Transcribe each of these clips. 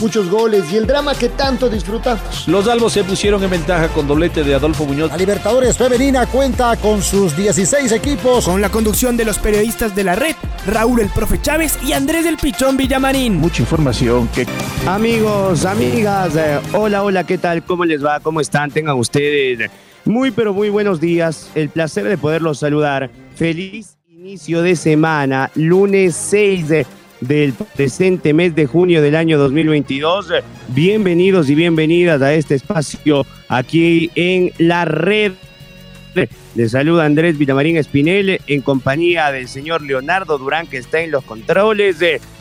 muchos goles y el drama que tanto disfrutamos. Los albos se pusieron en ventaja con doblete de Adolfo Muñoz. La Libertadores Femenina cuenta con sus 16 equipos. Con la conducción de los periodistas de la red, Raúl el Profe Chávez y Andrés del Pichón Villamarín. Mucha información que... Amigos, amigas, eh, hola, hola, ¿qué tal? ¿Cómo les va? ¿Cómo están? Tengan ustedes muy, pero muy buenos días. El placer de poderlos saludar. Feliz inicio de semana, lunes 6 de del presente mes de junio del año 2022. Bienvenidos y bienvenidas a este espacio aquí en la red. Les saluda Andrés Villamarín Espinel en compañía del señor Leonardo Durán que está en los controles.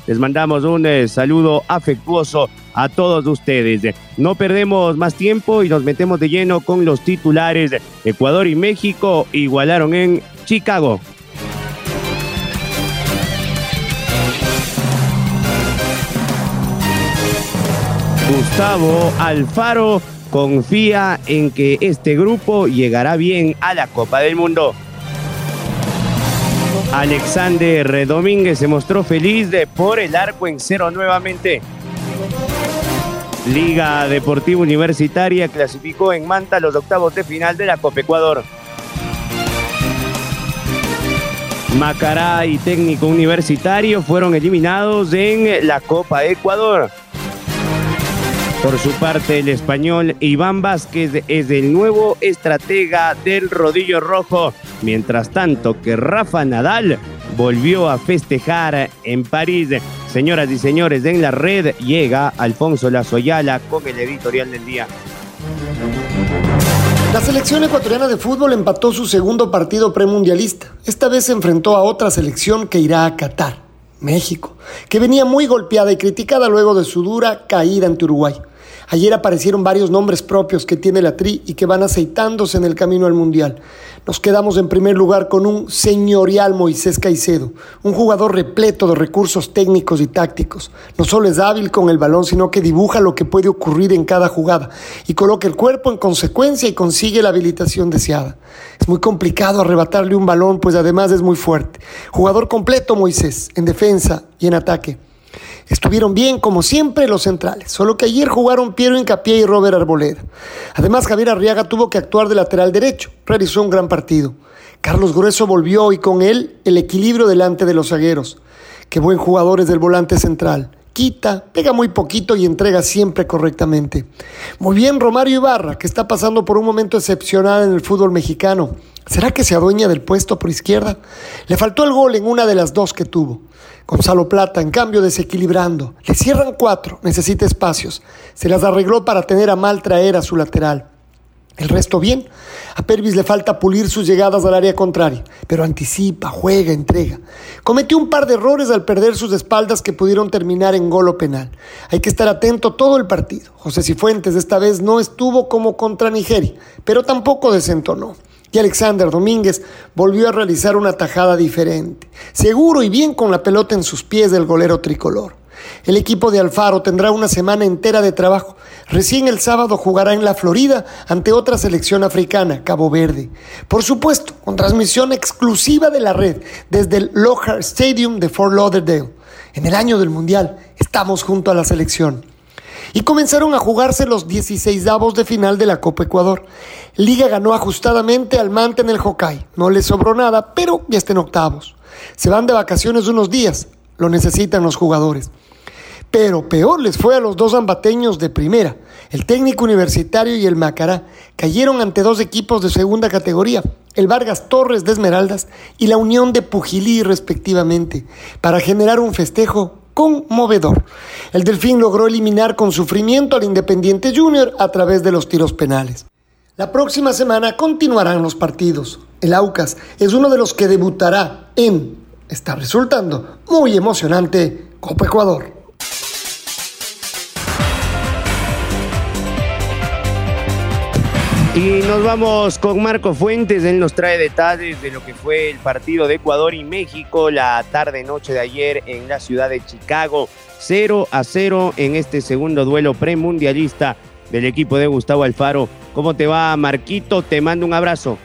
Les mandamos un eh, saludo afectuoso a todos ustedes. No perdemos más tiempo y nos metemos de lleno con los titulares. Ecuador y México igualaron en Chicago. Gustavo Alfaro confía en que este grupo llegará bien a la Copa del Mundo. Alexander Domínguez se mostró feliz de por el arco en cero nuevamente. Liga Deportiva Universitaria clasificó en Manta los octavos de final de la Copa Ecuador. Macará y Técnico Universitario fueron eliminados en la Copa Ecuador. Por su parte, el español Iván Vázquez es el nuevo estratega del rodillo rojo, mientras tanto que Rafa Nadal volvió a festejar en París. Señoras y señores, en la red llega Alfonso Lazoyala con el editorial del día. La selección ecuatoriana de fútbol empató su segundo partido premundialista. Esta vez se enfrentó a otra selección que irá a Qatar, México, que venía muy golpeada y criticada luego de su dura caída ante Uruguay. Ayer aparecieron varios nombres propios que tiene la Tri y que van aceitándose en el camino al Mundial. Nos quedamos en primer lugar con un señorial Moisés Caicedo, un jugador repleto de recursos técnicos y tácticos. No solo es hábil con el balón, sino que dibuja lo que puede ocurrir en cada jugada y coloca el cuerpo en consecuencia y consigue la habilitación deseada. Es muy complicado arrebatarle un balón, pues además es muy fuerte. Jugador completo Moisés, en defensa y en ataque. Estuvieron bien, como siempre, los centrales, solo que ayer jugaron Piero Incapié y Robert Arboleda. Además, Javier Arriaga tuvo que actuar de lateral derecho, realizó un gran partido. Carlos Grueso volvió y con él el equilibrio delante de los zagueros. Qué buen jugador es del volante central. Quita, pega muy poquito y entrega siempre correctamente. Muy bien Romario Ibarra, que está pasando por un momento excepcional en el fútbol mexicano. ¿Será que se adueña del puesto por izquierda? Le faltó el gol en una de las dos que tuvo. Gonzalo Plata, en cambio, desequilibrando. Le cierran cuatro, necesita espacios. Se las arregló para tener a mal traer a su lateral. El resto bien. A Pervis le falta pulir sus llegadas al área contraria, pero anticipa, juega, entrega. Cometió un par de errores al perder sus espaldas que pudieron terminar en gol o penal. Hay que estar atento todo el partido. José Cifuentes esta vez no estuvo como contra Nigeria, pero tampoco desentonó y Alexander Domínguez volvió a realizar una tajada diferente, seguro y bien con la pelota en sus pies del golero tricolor. El equipo de Alfaro tendrá una semana entera de trabajo. Recién el sábado jugará en la Florida ante otra selección africana, Cabo Verde. Por supuesto, con transmisión exclusiva de la red desde el Lockhart Stadium de Fort Lauderdale. En el año del Mundial estamos junto a la selección y comenzaron a jugarse los 16 avos de final de la Copa Ecuador. Liga ganó ajustadamente al Mante en el Hokkaido. No le sobró nada, pero ya está en octavos. Se van de vacaciones unos días, lo necesitan los jugadores. Pero peor les fue a los dos ambateños de primera. El técnico universitario y el Macará cayeron ante dos equipos de segunda categoría, el Vargas Torres de Esmeraldas y la Unión de Pujilí respectivamente, para generar un festejo conmovedor. El Delfín logró eliminar con sufrimiento al Independiente Junior a través de los tiros penales. La próxima semana continuarán los partidos. El Aucas es uno de los que debutará en, está resultando muy emocionante, Copa Ecuador. Y nos vamos con Marco Fuentes, él nos trae detalles de lo que fue el partido de Ecuador y México la tarde-noche de ayer en la ciudad de Chicago. 0 a 0 en este segundo duelo premundialista del equipo de Gustavo Alfaro. ¿Cómo te va, Marquito? Te mando un abrazo.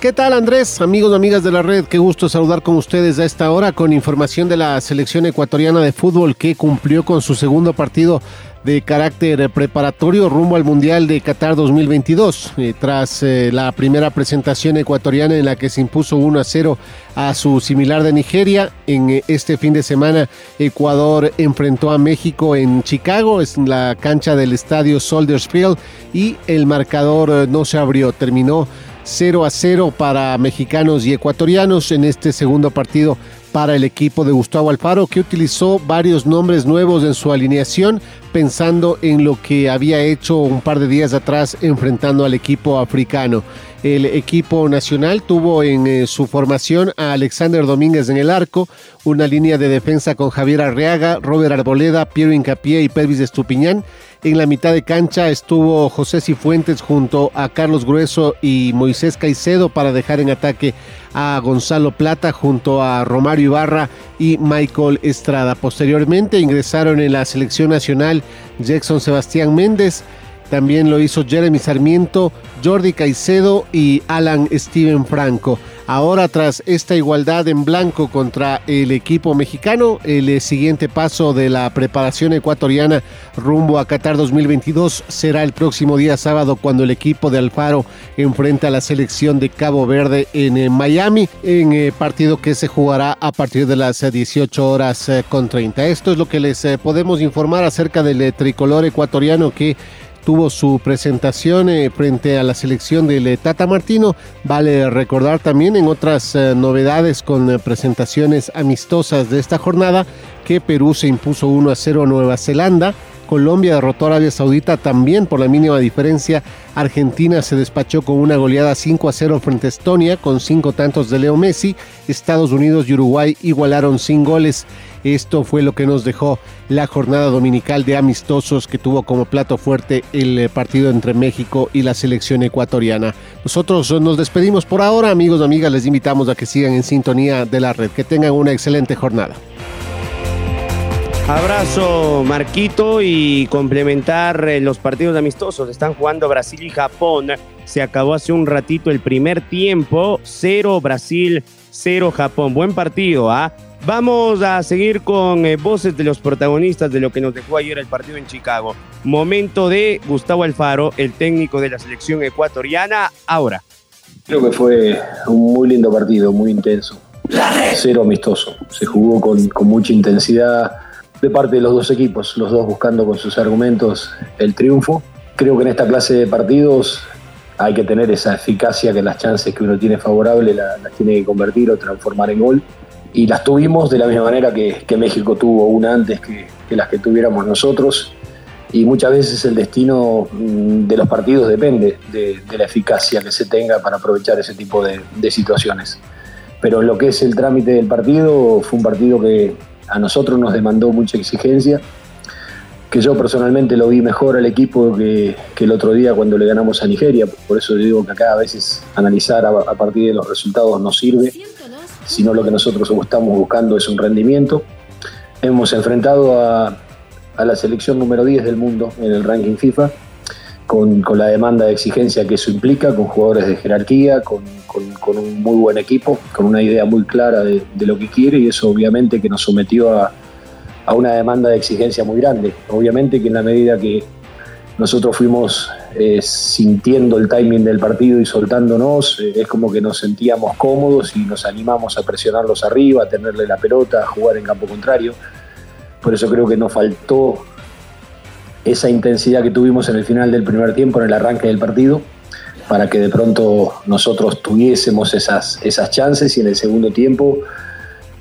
¿Qué tal Andrés? Amigos amigas de la red, qué gusto saludar con ustedes a esta hora con información de la selección ecuatoriana de fútbol que cumplió con su segundo partido de carácter preparatorio rumbo al Mundial de Qatar 2022. Eh, tras eh, la primera presentación ecuatoriana en la que se impuso 1 a 0 a su similar de Nigeria, en eh, este fin de semana Ecuador enfrentó a México en Chicago, en la cancha del estadio Soldiers Field, y el marcador no se abrió, terminó 0 a 0 para mexicanos y ecuatorianos en este segundo partido para el equipo de Gustavo Alfaro, que utilizó varios nombres nuevos en su alineación, pensando en lo que había hecho un par de días atrás enfrentando al equipo africano. El equipo nacional tuvo en eh, su formación a Alexander Domínguez en el arco, una línea de defensa con Javier Arriaga, Robert Arboleda, Piero Incapié y Pervis Estupiñán. En la mitad de cancha estuvo José Cifuentes junto a Carlos Grueso y Moisés Caicedo para dejar en ataque a Gonzalo Plata junto a Romario Ibarra y Michael Estrada. Posteriormente ingresaron en la selección nacional Jackson Sebastián Méndez, también lo hizo Jeremy Sarmiento, Jordi Caicedo y Alan Steven Franco. Ahora tras esta igualdad en blanco contra el equipo mexicano, el eh, siguiente paso de la preparación ecuatoriana rumbo a Qatar 2022 será el próximo día sábado cuando el equipo de Alfaro enfrenta a la selección de Cabo Verde en eh, Miami en eh, partido que se jugará a partir de las 18 horas con 30. Esto es lo que les podemos informar acerca del tricolor ecuatoriano que tuvo su presentación eh, frente a la selección del eh, Tata Martino. Vale recordar también en otras eh, novedades con presentaciones amistosas de esta jornada que Perú se impuso 1 a 0 a Nueva Zelanda. Colombia derrotó a Arabia Saudita también por la mínima diferencia. Argentina se despachó con una goleada 5 a 0 frente a Estonia con cinco tantos de Leo Messi. Estados Unidos y Uruguay igualaron sin goles. Esto fue lo que nos dejó la jornada dominical de amistosos que tuvo como plato fuerte el eh, partido entre México y la selección ecuatoriana. Nosotros nos despedimos por ahora, amigos y amigas, les invitamos a que sigan en sintonía de la red, que tengan una excelente jornada. Abrazo Marquito y complementar eh, los partidos amistosos. Están jugando Brasil y Japón. Se acabó hace un ratito el primer tiempo. Cero Brasil, cero Japón. Buen partido, ¿ah? Vamos a seguir con eh, voces de los protagonistas de lo que nos dejó ayer el partido en Chicago. Momento de Gustavo Alfaro, el técnico de la selección ecuatoriana. Ahora. Creo que fue un muy lindo partido, muy intenso. Cero amistoso. Se jugó con, con mucha intensidad de parte de los dos equipos, los dos buscando con sus argumentos el triunfo. Creo que en esta clase de partidos hay que tener esa eficacia que las chances que uno tiene favorable las, tiene que convertir o transformar en gol y las tuvimos de la misma manera que, México tuvo una antes que, las que tuviéramos nosotros. Y muchas veces el destino mm, de los partidos depende de, la eficacia que se tenga para aprovechar ese tipo de, situaciones. Pero lo que es el trámite del partido, fue un partido que a nosotros nos demandó mucha exigencia, que yo personalmente lo vi mejor al equipo que, el otro día cuando le ganamos a Nigeria. Por eso digo que acá a veces analizar a, a partir de los resultados nos sirve sino lo que nosotros estamos buscando es un rendimiento. Hemos enfrentado a, la selección número 10 del mundo en el ranking FIFA, con, la demanda de exigencia que eso implica, con jugadores de jerarquía, con, un muy buen equipo, con una idea muy clara de, lo que quiere y eso obviamente que nos sometió a, a una demanda de exigencia muy grande. Obviamente que en la medida que nosotros fuimos eh, sintiendo el timing del partido y soltándonos, eh, es como que nos sentíamos cómodos y nos animamos a presionarlos arriba, a tenerle la pelota, a jugar en campo contrario. Por eso creo que nos faltó esa intensidad que tuvimos en el final del primer tiempo, en el arranque del partido, para que de pronto nosotros tuviésemos esas, esas chances y en el segundo tiempo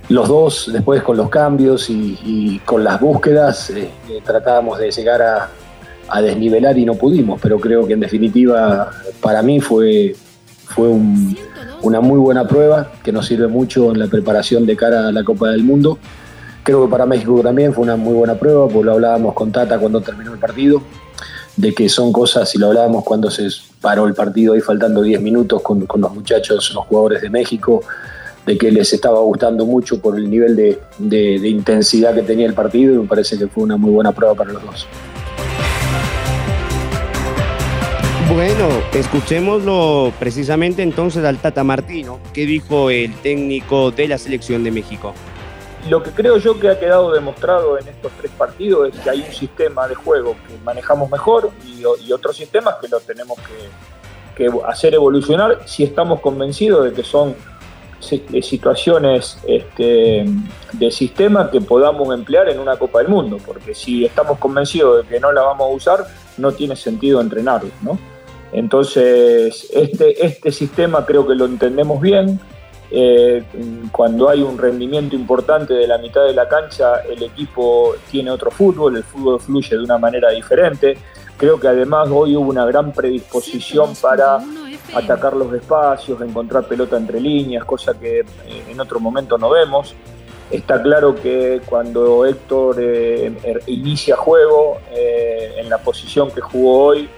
los dos, después con los cambios y, con las búsquedas, eh, tratábamos de llegar a, a desnivelar y no pudimos, pero creo que en definitiva para mí fue, fue una muy buena prueba que nos sirve mucho en la preparación de cara a la Copa del Mundo. Creo que para México también fue una muy buena prueba, porque lo hablábamos con Tata cuando terminó el partido. de que son cosas, y lo hablábamos cuando se paró el partido ahí faltando 10 minutos con, los muchachos, los jugadores de México, de que les estaba gustando mucho por el nivel de intensidad que tenía el partido y me parece que fue una muy buena prueba para los dos. Bueno, escuchémoslo precisamente entonces al Tata Martino, que dijo el técnico de la selección de México. Lo que creo yo que ha quedado demostrado en estos tres partidos es que hay un sistema de juego que manejamos mejor y, otros sistemas que lo tenemos que, hacer evolucionar si estamos convencidos de que son situaciones este, de sistema que podamos emplear en una Copa del Mundo, porque si estamos convencidos de que no la vamos a usar, no tiene sentido entrenarlo, ¿no? Entonces, este, este sistema creo que lo entendemos bien. Eh, cuando hay un rendimiento importante de la mitad de la cancha, el equipo tiene otro fútbol, el fútbol fluye de una manera diferente. Creo que además hoy hubo una gran predisposición para atacar los espacios, encontrar pelota entre líneas, cosa que eh, en otro momento no vemos. Está claro que cuando Héctor eh, er, inicia juego, eh, en la posición que jugó hoy,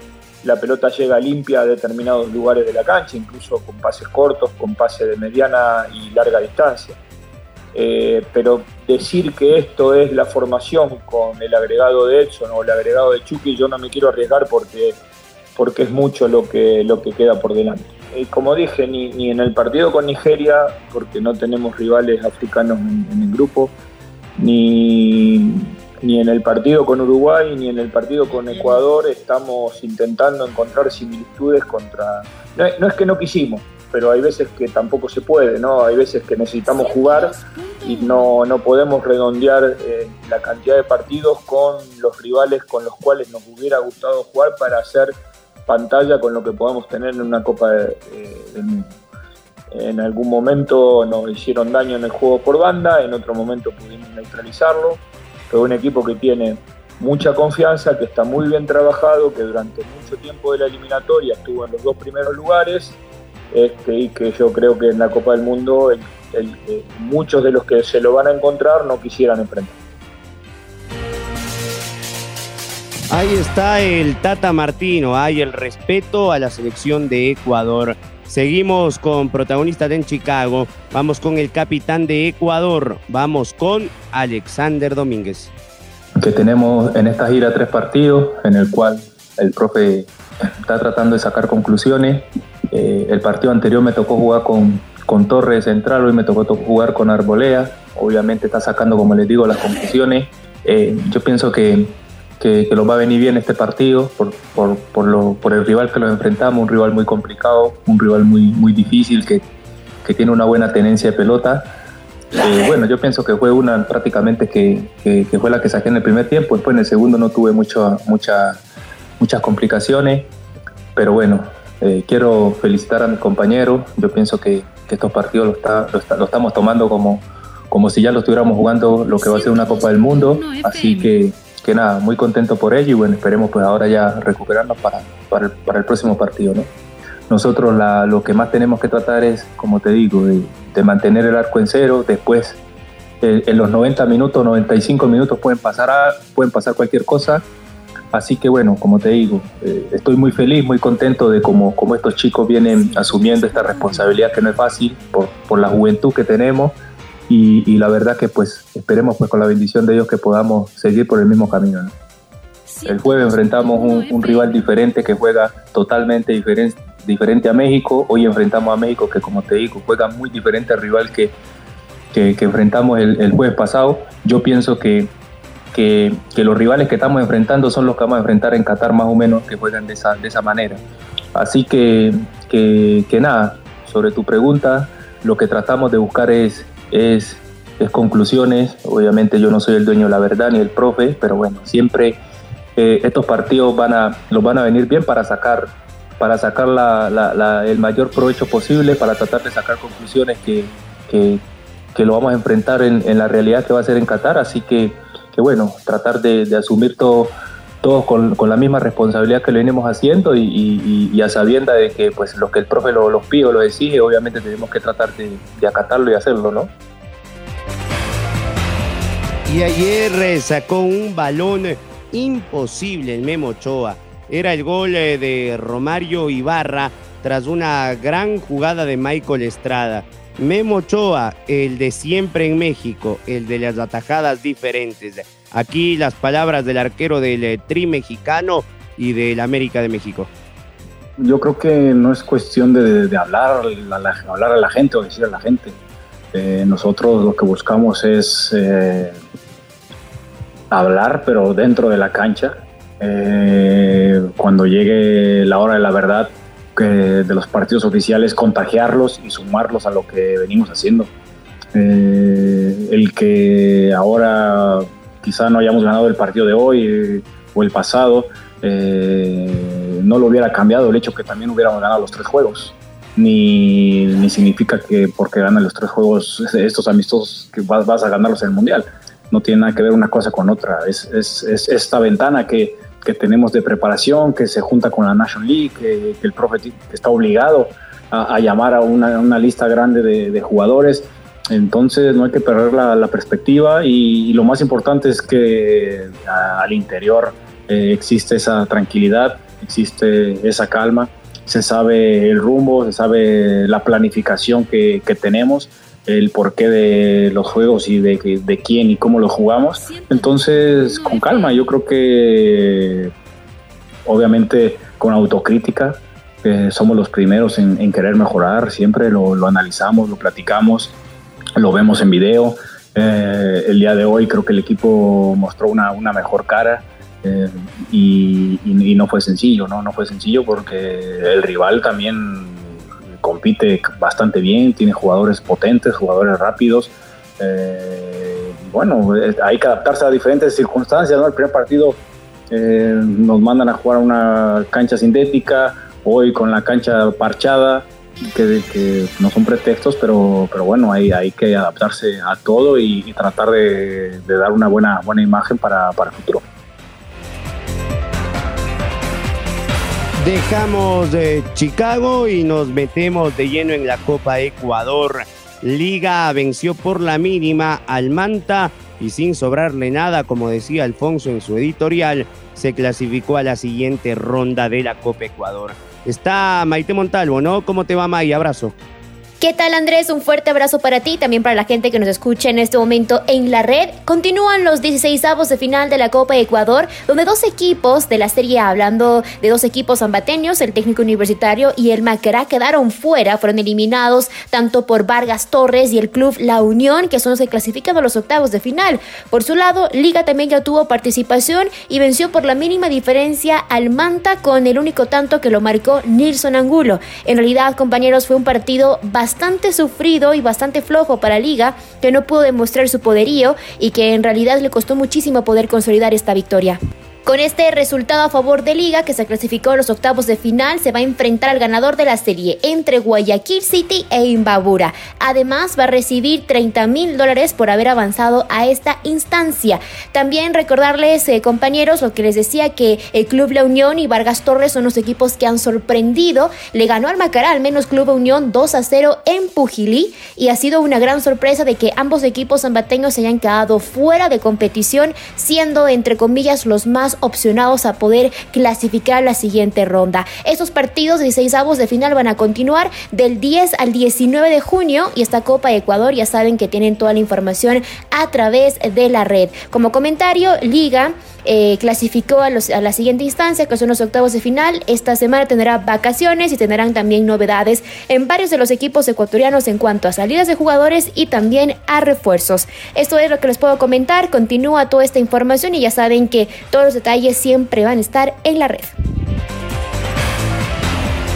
la pelota llega limpia a determinados lugares de la cancha, incluso con pases cortos, con pases de mediana y larga distancia. Eh, pero decir que esto es la formación con el agregado de Edson o el agregado de Chucky, yo no me quiero arriesgar porque, porque es mucho lo que, lo que queda por delante. Eh, como dije, ni, ni, en el partido con Nigeria, porque no tenemos rivales africanos en, en el grupo, ni, ni en el partido con Uruguay ni en el partido con Ecuador estamos intentando encontrar similitudes contra... No, es que no quisimos, pero hay veces que tampoco se puede, ¿no? Hay veces que necesitamos jugar y no, no podemos redondear eh, la cantidad de partidos con los rivales con los cuales nos hubiera gustado jugar para hacer pantalla con lo que podamos tener en una Copa de, eh, del Mundo. En algún momento nos hicieron daño en el juego por banda, en otro momento pudimos neutralizarlo pero un equipo que tiene mucha confianza, que está muy bien trabajado, que durante mucho tiempo de la eliminatoria estuvo en los dos primeros lugares este, y que yo creo que en la Copa del Mundo el, muchos de los que se lo van a encontrar no quisieran enfrentar. Ahí está el Tata Martino, hay el respeto a la selección de Ecuador. Seguimos con protagonistas en Chicago. Vamos con el capitán de Ecuador. Vamos con Alexander Domínguez. Que tenemos en esta gira tres partidos en el cual el profe está tratando de sacar conclusiones. Eh, el partido anterior me tocó jugar con, con Torres Central, hoy me tocó jugar con Arbolea. Obviamente está sacando, como les digo, las conclusiones. Eh, yo pienso que que, que va a venir bien este partido por, por, por, lo, por, el rival que lo enfrentamos, un rival muy complicado, un rival muy, muy difícil que, que tiene una buena tenencia de pelota. Eh, bueno, yo pienso que fue una prácticamente que, que, fue la que saqué en el primer tiempo, después en el segundo no tuve mucho, mucha, muchas complicaciones, pero bueno, eh, quiero felicitar a mi compañero, yo pienso que, estos partidos lo, está, lo, está, lo estamos tomando como, como si ya lo estuviéramos jugando lo que va a ser una Copa del Mundo, así que que nada, muy contento por ello y bueno, esperemos pues ahora ya recuperarnos para, para, el, para el próximo partido, ¿no? Nosotros la, lo que más tenemos que tratar es, como te digo, de, de mantener el arco en cero, después eh, en los 90 minutos, 95 minutos pueden pasar, a, pueden pasar cualquier cosa, así que bueno, como te digo, eh, estoy muy feliz, muy contento de cómo, cómo estos chicos vienen asumiendo esta responsabilidad que no es fácil por, por la juventud que tenemos y, y, la verdad que pues esperemos pues con la bendición de Dios que podamos seguir por el mismo camino. ¿no? El jueves enfrentamos un, un, rival diferente que juega totalmente diferente, diferente a México. Hoy enfrentamos a México que como te digo juega muy diferente al rival que, que, que enfrentamos el, el, jueves pasado. Yo pienso que, que, que, los rivales que estamos enfrentando son los que vamos a enfrentar en Qatar más o menos que juegan de esa, de esa manera. Así que, que nada, sobre tu pregunta, lo que tratamos de buscar es es, es, conclusiones. Obviamente yo no soy el dueño de la verdad ni el profe, pero bueno, siempre eh, estos partidos van a, los van a venir bien para sacar, para sacar la, la, la, el mayor provecho posible, para tratar de sacar conclusiones que, que, que lo vamos a enfrentar en, en, la realidad que va a ser en Qatar. Así que, que bueno, tratar de, de asumir todo todos con, la misma responsabilidad que lo venimos haciendo y, a sabienda de que pues lo que el profe lo, los pide o lo exige, obviamente tenemos que tratar de, de, acatarlo y hacerlo, ¿no? Y ayer sacó un balón imposible el Memo Ochoa. era el gol eh, de Romario Ibarra tras una gran jugada de Michael Estrada. Memo Ochoa, el de siempre en México, el de las atajadas diferentes. Aquí las palabras del arquero del eh, Tri mexicano y del América de México. Yo creo que no es cuestión de, hablar, a la, hablar a la gente o decir a la gente. Eh, nosotros lo que buscamos es eh, hablar, pero dentro de la cancha. cuando llegue la hora de la verdad, de los partidos oficiales, contagiarlos y sumarlos a lo que venimos haciendo. el que ahora quizá no hayamos ganado el partido de hoy eh, o el pasado, eh, no lo hubiera cambiado el hecho que también hubiéramos ganado los tres juegos. Ni, ni significa que porque ganan los tres juegos, estos amistosos, que vas, vas, a ganarlos en el Mundial. No tiene nada que ver una cosa con otra. Es, es, es esta ventana que, que, tenemos de preparación, que se junta con la National League, que, el profe está obligado a, a llamar a una, una, lista grande de, de jugadores entonces no hay que perder la, perspectiva y, lo más importante es que al interior eh, existe esa tranquilidad, existe esa calma, se sabe el rumbo, se sabe la planificación que, tenemos, el porqué de los juegos y de, quién y cómo los jugamos. Entonces, con calma, yo creo que obviamente con autocrítica. Eh, somos los primeros en, querer mejorar, siempre lo analizamos, lo platicamos, lo vemos en video. Eh, el día de hoy creo que el equipo mostró una, una mejor cara eh, y, no fue sencillo, ¿no? No fue sencillo porque el rival también compite bastante bien, tiene jugadores potentes, jugadores rápidos. Eh, bueno, hay que adaptarse a diferentes circunstancias, ¿no? El primer partido nos mandan a jugar una cancha sintética, hoy con la cancha parchada que, no son pretextos, pero, pero bueno, hay, hay que adaptarse a todo y, tratar de, dar una buena, buena imagen para, para el futuro. Dejamos de Chicago y nos metemos de lleno en la Copa Ecuador. Liga venció por la mínima al Manta y sin sobrarle nada, como decía Alfonso en su editorial, se clasificó a la siguiente ronda de la Copa Ecuador. Está Maite Montalvo, ¿no? ¿Cómo te va, May? Abrazo. ¿Qué tal Andrés? Un fuerte abrazo para ti, también para la gente que nos escucha en este momento en la red. Continúan los 16 avos de final de la Copa Ecuador, donde dos equipos de la Serie hablando de dos equipos ambateños, el técnico universitario y el Macará, quedaron fuera, fueron eliminados tanto por Vargas Torres y el club La Unión, que son los que clasifican a los octavos de final. Por su lado, Liga también ya tuvo participación y venció por la mínima diferencia al Manta con el único tanto que lo marcó Nilson Angulo. En realidad, compañeros, fue un partido bastante bastante sufrido y bastante flojo para Liga, que no pudo demostrar su poderío y que en realidad le costó muchísimo poder consolidar esta victoria. Con este resultado a favor de Liga, que se clasificó a los octavos de final, se va a enfrentar al ganador de la serie entre Guayaquil City e Imbabura. Además, va a recibir 30 mil dólares por haber avanzado a esta instancia. También recordarles, eh, compañeros, lo que les decía que el Club La Unión y Vargas Torres son los equipos que han sorprendido. Le ganó al Macará, al menos Club Unión 2 a 0 en Pujilí, y ha sido una gran sorpresa de que ambos equipos zambateños se hayan quedado fuera de competición, siendo entre comillas los más opcionados a poder clasificar la siguiente ronda. Estos partidos de 16 avos de final van a continuar del 10 al 19 de junio y esta Copa Ecuador ya saben que tienen toda la información a través de la red. Como comentario, Liga eh, clasificó a, los, a, la siguiente instancia, que son los octavos de final. Esta semana tendrá vacaciones y tendrán también novedades en varios de los equipos ecuatorianos en cuanto a salidas de jugadores y también a refuerzos. Esto es lo que les puedo comentar. Continúa toda esta información y ya saben que todos los detalles siempre van a estar en la red.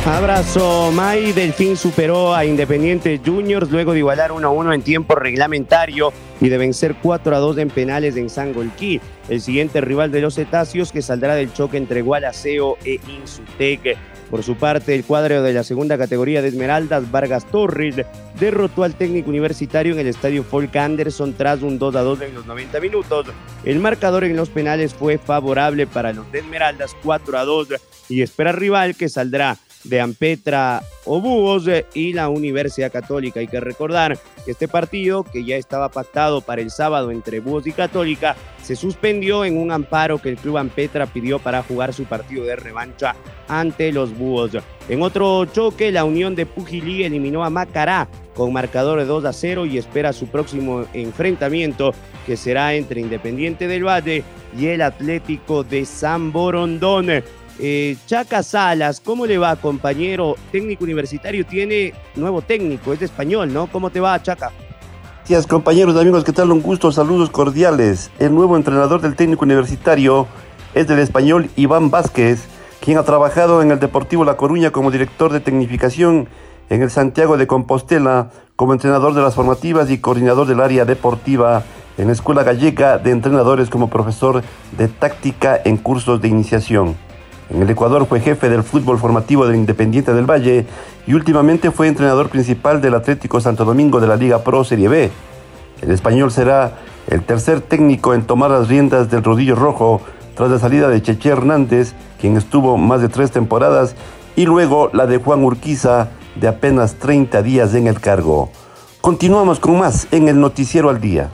Abrazo, May. Delfín superó a Independiente Juniors luego de igualar 1 a 1 en tiempo reglamentario y de vencer 4 a 2 en penales en Sangolquí. El siguiente rival de los cetáceos que saldrá del choque entre Gualaceo e Insutec. Por su parte, el cuadro de la segunda categoría de Esmeraldas, Vargas Torres, derrotó al técnico universitario en el estadio Folk Anderson tras un 2 a 2 en los 90 minutos. El marcador en los penales fue favorable para los de Esmeraldas, 4 a 2, y espera rival que saldrá de Ampetra o Búhos eh, y la Universidad Católica. Hay que recordar que este partido, que ya estaba pactado para el sábado entre Búhos y Católica, se suspendió en un amparo que el club Ampetra pidió para jugar su partido de revancha ante los Búhos. En otro choque, la Unión de Pujilí eliminó a Macará con marcador de 2 a 0 y espera su próximo enfrentamiento que será entre Independiente del Valle y el Atlético de San Borondón. Eh, Chaca Salas, ¿cómo le va, compañero? Técnico universitario, tiene nuevo técnico, es de español, ¿no? ¿Cómo te va, Chaca? Gracias, compañeros, amigos, ¿qué tal? Un gusto, saludos cordiales. El nuevo entrenador del técnico universitario es del español Iván Vázquez, quien ha trabajado en el Deportivo La Coruña como director de tecnificación, en el Santiago de Compostela como entrenador de las formativas y coordinador del área deportiva en la Escuela Gallega de Entrenadores como profesor de táctica en cursos de iniciación. En el Ecuador fue jefe del fútbol formativo del Independiente del Valle y últimamente fue entrenador principal del Atlético Santo Domingo de la Liga Pro Serie B. El español será el tercer técnico en tomar las riendas del rodillo rojo tras la salida de Cheche Hernández, quien estuvo más de tres temporadas, y luego la de Juan Urquiza, de apenas 30 días en el cargo. Continuamos con más en el Noticiero al Día.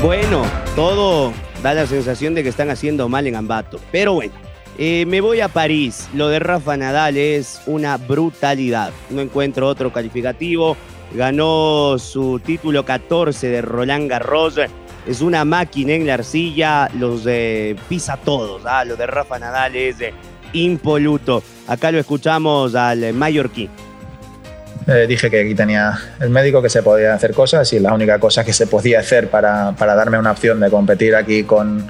Bueno, todo da la sensación de que están haciendo mal en Ambato. Pero bueno, eh, me voy a París. Lo de Rafa Nadal es una brutalidad. No encuentro otro calificativo. Ganó su título 14 de Roland Garros. Es una máquina en la arcilla. Los de pisa todos. ¿ah? Lo de Rafa Nadal es impoluto. Acá lo escuchamos al mallorquín. Eh, dije que aquí tenía el médico, que se podía hacer cosas y la única cosa que se podía hacer para, para darme una opción de competir aquí con,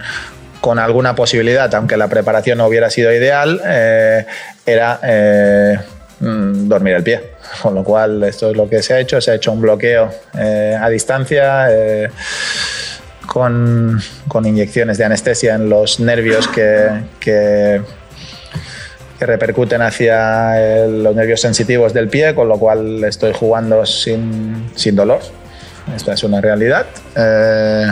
con, alguna posibilidad, aunque la preparación no hubiera sido ideal, eh, era eh, mm, dormir el pie. Con lo cual, esto es lo que se ha hecho, se ha hecho un bloqueo a distancia. Con, con, inyecciones de anestesia en los nervios que, que que repercuten hacia los nervios sensitivos del pie, con lo cual estoy jugando sin, sin dolor. Esta es una realidad. Eh,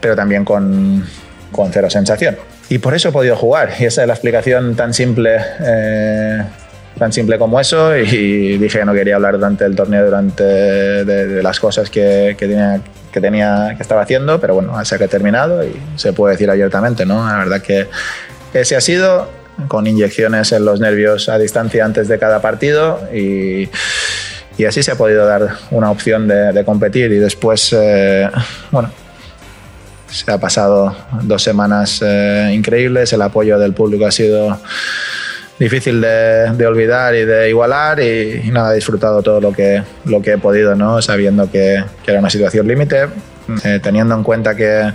pero también con, con, cero sensación. Y por eso he podido jugar. Y esa es la explicación tan simple. Eh, tan simple como eso y dije que no quería hablar durante el torneo durante de, las cosas que, que, tenía que tenía que estaba haciendo pero bueno se ha terminado y se puede decir abiertamente no la verdad que ese ha sido con inyecciones en los nervios a distancia antes de cada partido y, y así se ha podido dar una opción de, competir y después, eh, bueno, se ha pasado dos semanas eh, increíbles, el apoyo del público ha sido difícil de, olvidar y de igualar y, nada, he disfrutado todo lo que, lo que he podido, ¿no? sabiendo que, era una situación límite, eh, teniendo en cuenta que,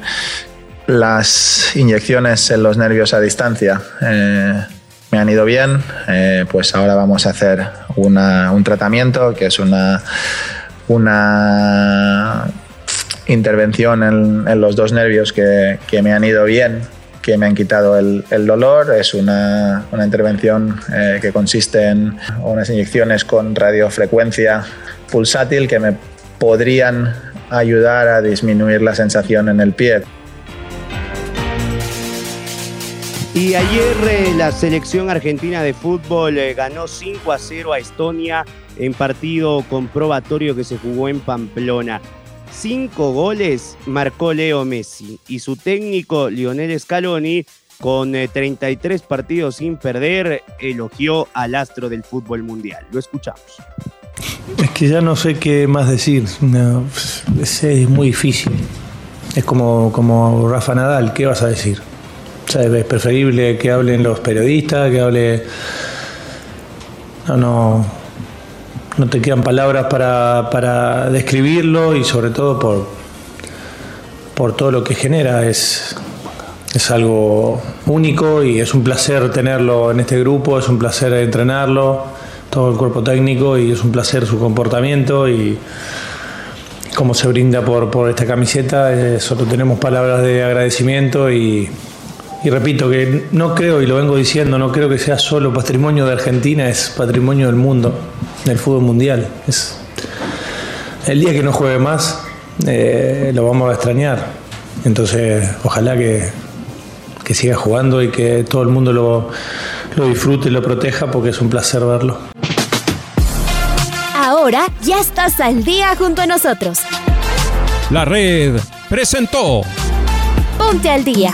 las inyecciones en los nervios a distancia eh, me han ido bien, eh, pues ahora vamos a hacer un tratamiento que es una, una intervención en, los dos nervios que, me han ido bien, que me han quitado el, dolor. Es una, intervención eh, que consiste en unas inyecciones con radiofrecuencia pulsátil que me podrían ayudar a disminuir la sensación en el pie. Y ayer eh, la selección argentina de fútbol eh, ganó 5 a 0 a Estonia en partido comprobatorio que se jugó en Pamplona. Cinco goles marcó Leo Messi y su técnico Lionel Scaloni, con 33 eh, partidos sin perder, elogió al astro del fútbol mundial. Lo escuchamos. Es que ya no sé qué más decir. es, muy difícil. Es como, como Rafa Nadal, ¿qué vas a decir? Es preferible que hablen los periodistas, que hable. No, no, no te quedan palabras para, describirlo y sobre todo por, por todo lo que genera. Es, es algo único y es un placer tenerlo en este grupo, es un placer entrenarlo, todo el cuerpo técnico y es un placer su comportamiento y cómo se brinda por, por esta camiseta. Solo tenemos palabras de agradecimiento y, y repito que no creo, y lo vengo diciendo, no creo que sea solo patrimonio de Argentina, es patrimonio del mundo, del fútbol mundial. Es, el día que no juegue más, eh, lo vamos a extrañar. Entonces, ojalá que, que siga jugando y que todo el mundo lo, lo disfrute y lo proteja porque es un placer verlo. Ahora ya estás al día junto a nosotros. La red presentó Ponte al día.